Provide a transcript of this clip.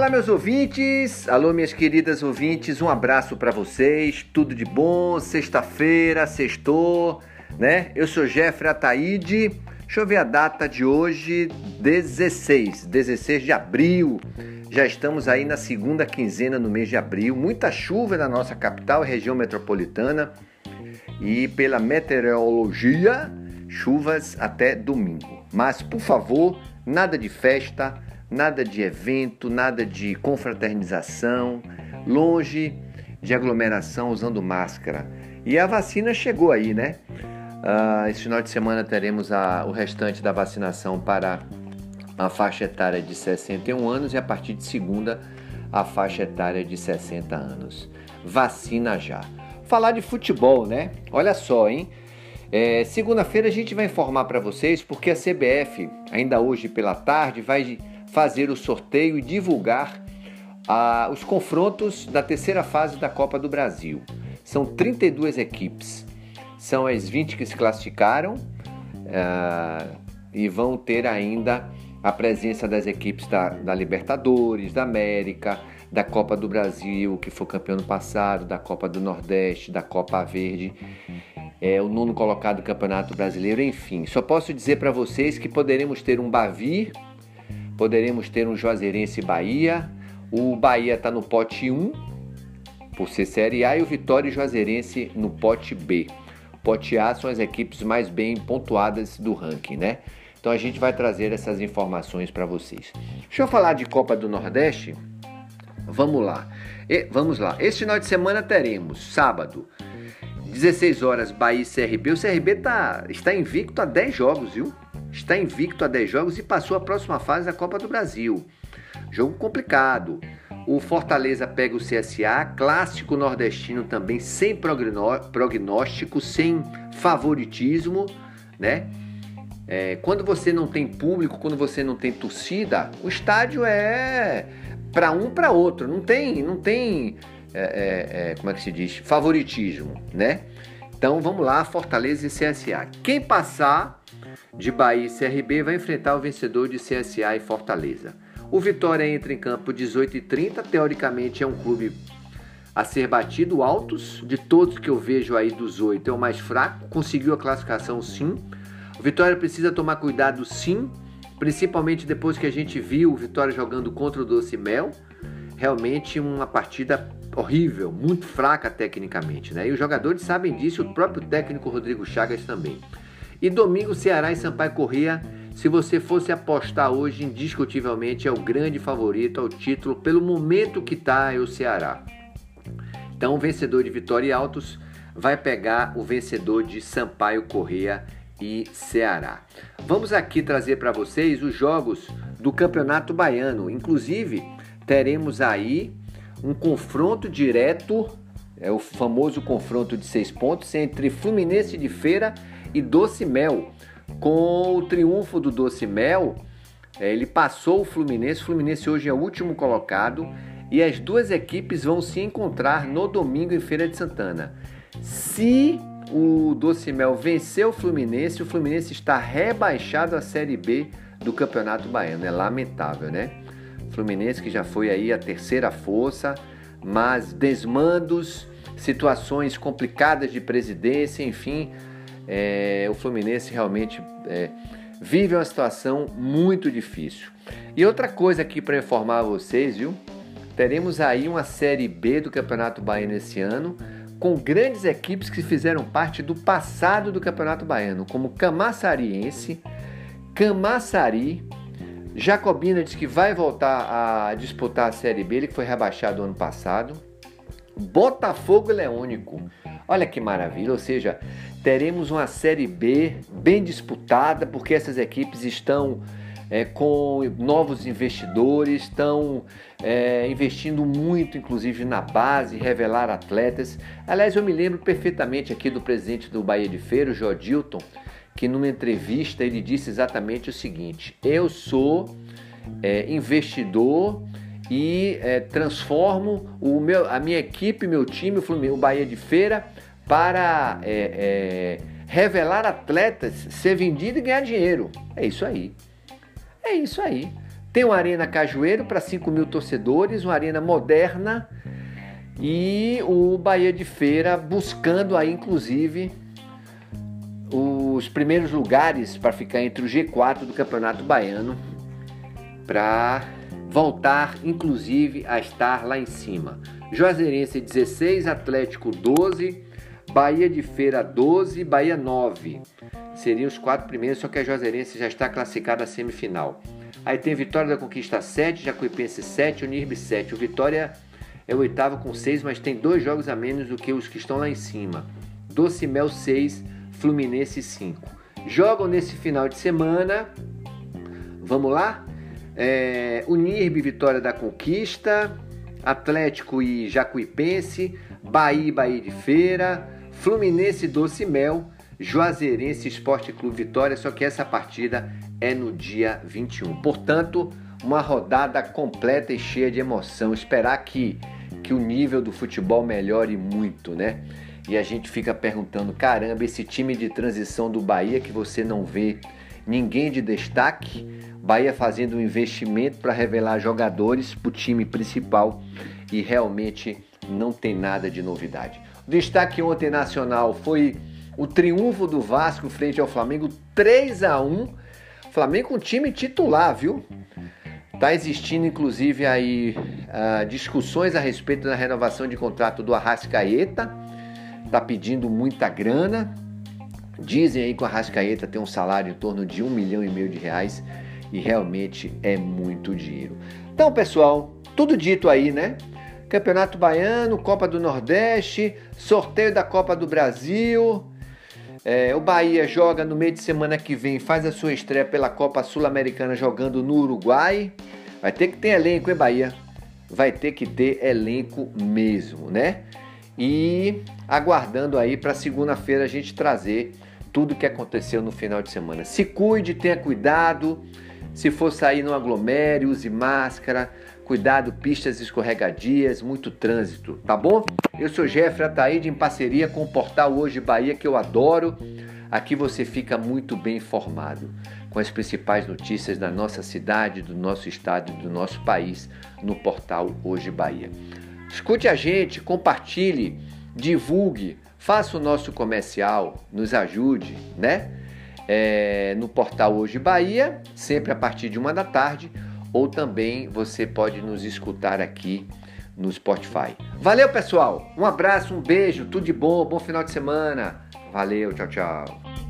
Olá, meus ouvintes. Alô, minhas queridas ouvintes. Um abraço para vocês. Tudo de bom. Sexta-feira, sextou, né? Eu sou Jeffrey Ataíde. Deixa eu ver a data de hoje, 16, 16 de abril. Já estamos aí na segunda quinzena no mês de abril. Muita chuva na nossa capital, região metropolitana. E pela meteorologia, chuvas até domingo. Mas, por favor, nada de festa, nada de evento, nada de confraternização, longe de aglomeração usando máscara. E a vacina chegou aí, né? Uh, esse final de semana teremos a, o restante da vacinação para a faixa etária de 61 anos e a partir de segunda a faixa etária de 60 anos. Vacina já. Falar de futebol, né? Olha só, hein? É, Segunda-feira a gente vai informar para vocês porque a CBF, ainda hoje pela tarde, vai fazer o sorteio e divulgar ah, os confrontos da terceira fase da Copa do Brasil. São 32 equipes, são as 20 que se classificaram ah, e vão ter ainda a presença das equipes da, da, Libertadores, da América, da Copa do Brasil, que foi campeão no passado, da Copa do Nordeste, da Copa Verde, é, o nono colocado do Campeonato Brasileiro, enfim. Só posso dizer para vocês que poderemos ter um Bavi poderemos ter um Juazeirense Bahia. O Bahia está no pote 1, por ser Série A, e o Vitória e Juazeirense no pote B. Pote A são as equipes mais bem pontuadas do ranking, né? Então a gente vai trazer essas informações para vocês. Deixa eu falar de Copa do Nordeste. Vamos lá. E, vamos lá. Este final de semana teremos sábado, 16 horas, Bahia e CRB. O CRB tá, está invicto a 10 jogos, viu? Está invicto a 10 jogos e passou a próxima fase da Copa do Brasil. Jogo complicado. O Fortaleza pega o CSA, clássico nordestino também, sem prognóstico, sem favoritismo, né? É, quando você não tem público, quando você não tem torcida, o estádio é para um para outro, não tem, não tem, é, é, é, como é que se diz, favoritismo, né? Então vamos lá, Fortaleza e CSA. Quem passar de Bahia e CRB vai enfrentar o vencedor de CSA e Fortaleza. O Vitória entra em campo 18 e 30, teoricamente é um clube a ser batido, altos, de todos que eu vejo aí dos oito é o mais fraco, conseguiu a classificação sim. O Vitória precisa tomar cuidado sim, principalmente depois que a gente viu o Vitória jogando contra o Doce Mel, realmente uma partida horrível, muito fraca tecnicamente, né? E os jogadores sabem disso, o próprio técnico Rodrigo Chagas também. E domingo, Ceará e Sampaio Corrêa, se você fosse apostar hoje, indiscutivelmente é o grande favorito ao título pelo momento que está o Ceará. Então, o vencedor de Vitória e Altos vai pegar o vencedor de Sampaio Corrêa e Ceará. Vamos aqui trazer para vocês os jogos do Campeonato Baiano. Inclusive, teremos aí um confronto direto, é o famoso confronto de seis pontos entre Fluminense de Feira e Doce Mel. Com o triunfo do Doce Mel, é, ele passou o Fluminense. O Fluminense hoje é o último colocado e as duas equipes vão se encontrar no domingo em Feira de Santana. Se o Doce Mel vencer o Fluminense, o Fluminense está rebaixado à Série B do Campeonato Baiano. É lamentável, né? Fluminense que já foi aí a terceira força, mas desmandos, situações complicadas de presidência, enfim, é, o Fluminense realmente é, vive uma situação muito difícil. E outra coisa aqui para informar vocês, viu? Teremos aí uma Série B do Campeonato Baiano esse ano, com grandes equipes que fizeram parte do passado do Campeonato Baiano, como Camaçariense, Camaçari, Jacobina diz que vai voltar a disputar a Série B, ele que foi rebaixado ano passado, Botafogo Leônico. Olha que maravilha, ou seja, teremos uma Série B bem disputada, porque essas equipes estão é, com novos investidores, estão é, investindo muito, inclusive, na base, revelar atletas. Aliás, eu me lembro perfeitamente aqui do presidente do Bahia de Feira, o Jodilton, que numa entrevista ele disse exatamente o seguinte: eu sou é, investidor e é, transformo o meu, a minha equipe, meu time, o, o Bahia de Feira, para é, é, revelar atletas, ser vendido e ganhar dinheiro. É isso aí. É isso aí. Tem uma arena Cajueiro para 5 mil torcedores, uma arena moderna e o Bahia de Feira buscando aí, inclusive, os primeiros lugares para ficar entre o G4 do Campeonato Baiano, para voltar, inclusive, a estar lá em cima. Juazeirense 16, Atlético 12, Bahia de Feira 12, Bahia 9. Seriam os quatro primeiros, só que a Juazeirense já está classificada à semifinal. Aí tem Vitória da Conquista 7, Jacuipense 7, Unirbe 7. O Vitória é o oitavo com 6, mas tem dois jogos a menos do que os que estão lá em cima. Doce Mel 6, Fluminense 5. Jogam nesse final de semana. Vamos lá? É, Unirbe Vitória da Conquista, Atlético e Jacuipense, Bahia e Bahia de Feira, Fluminense Doce Mel, Juazeirense Esporte Clube Vitória, só que essa partida é no dia 21. Portanto, uma rodada completa e cheia de emoção. Esperar que, que o nível do futebol melhore muito, né? E a gente fica perguntando: caramba, esse time de transição do Bahia que você não vê ninguém de destaque, Bahia fazendo um investimento para revelar jogadores para o time principal e realmente não tem nada de novidade. O destaque ontem nacional foi o triunfo do Vasco frente ao Flamengo 3 a 1 Flamengo com time titular, viu? Tá existindo inclusive aí uh, discussões a respeito da renovação de contrato do Arrascaeta. Tá pedindo muita grana. Dizem aí que o Arrascaeta tem um salário em torno de um milhão e meio de reais e realmente é muito dinheiro. Então, pessoal, tudo dito aí, né? Campeonato Baiano, Copa do Nordeste, sorteio da Copa do Brasil, é, o Bahia joga no meio de semana que vem, faz a sua estreia pela Copa Sul-Americana jogando no Uruguai. Vai ter que ter elenco, hein, Bahia? Vai ter que ter elenco mesmo, né? E aguardando aí para segunda-feira a gente trazer tudo que aconteceu no final de semana. Se cuide, tenha cuidado. Se for sair, não aglomere, use máscara. Cuidado, pistas escorregadias, muito trânsito, tá bom? Eu sou Jeffrey Ataíde em parceria com o portal Hoje Bahia, que eu adoro. Aqui você fica muito bem informado com as principais notícias da nossa cidade, do nosso estado e do nosso país no portal Hoje Bahia. Escute a gente, compartilhe, divulgue, faça o nosso comercial, nos ajude, né? É, no portal Hoje Bahia, sempre a partir de uma da tarde ou também você pode nos escutar aqui no Spotify. Valeu, pessoal! Um abraço, um beijo, tudo de bom, bom final de semana. Valeu, tchau, tchau.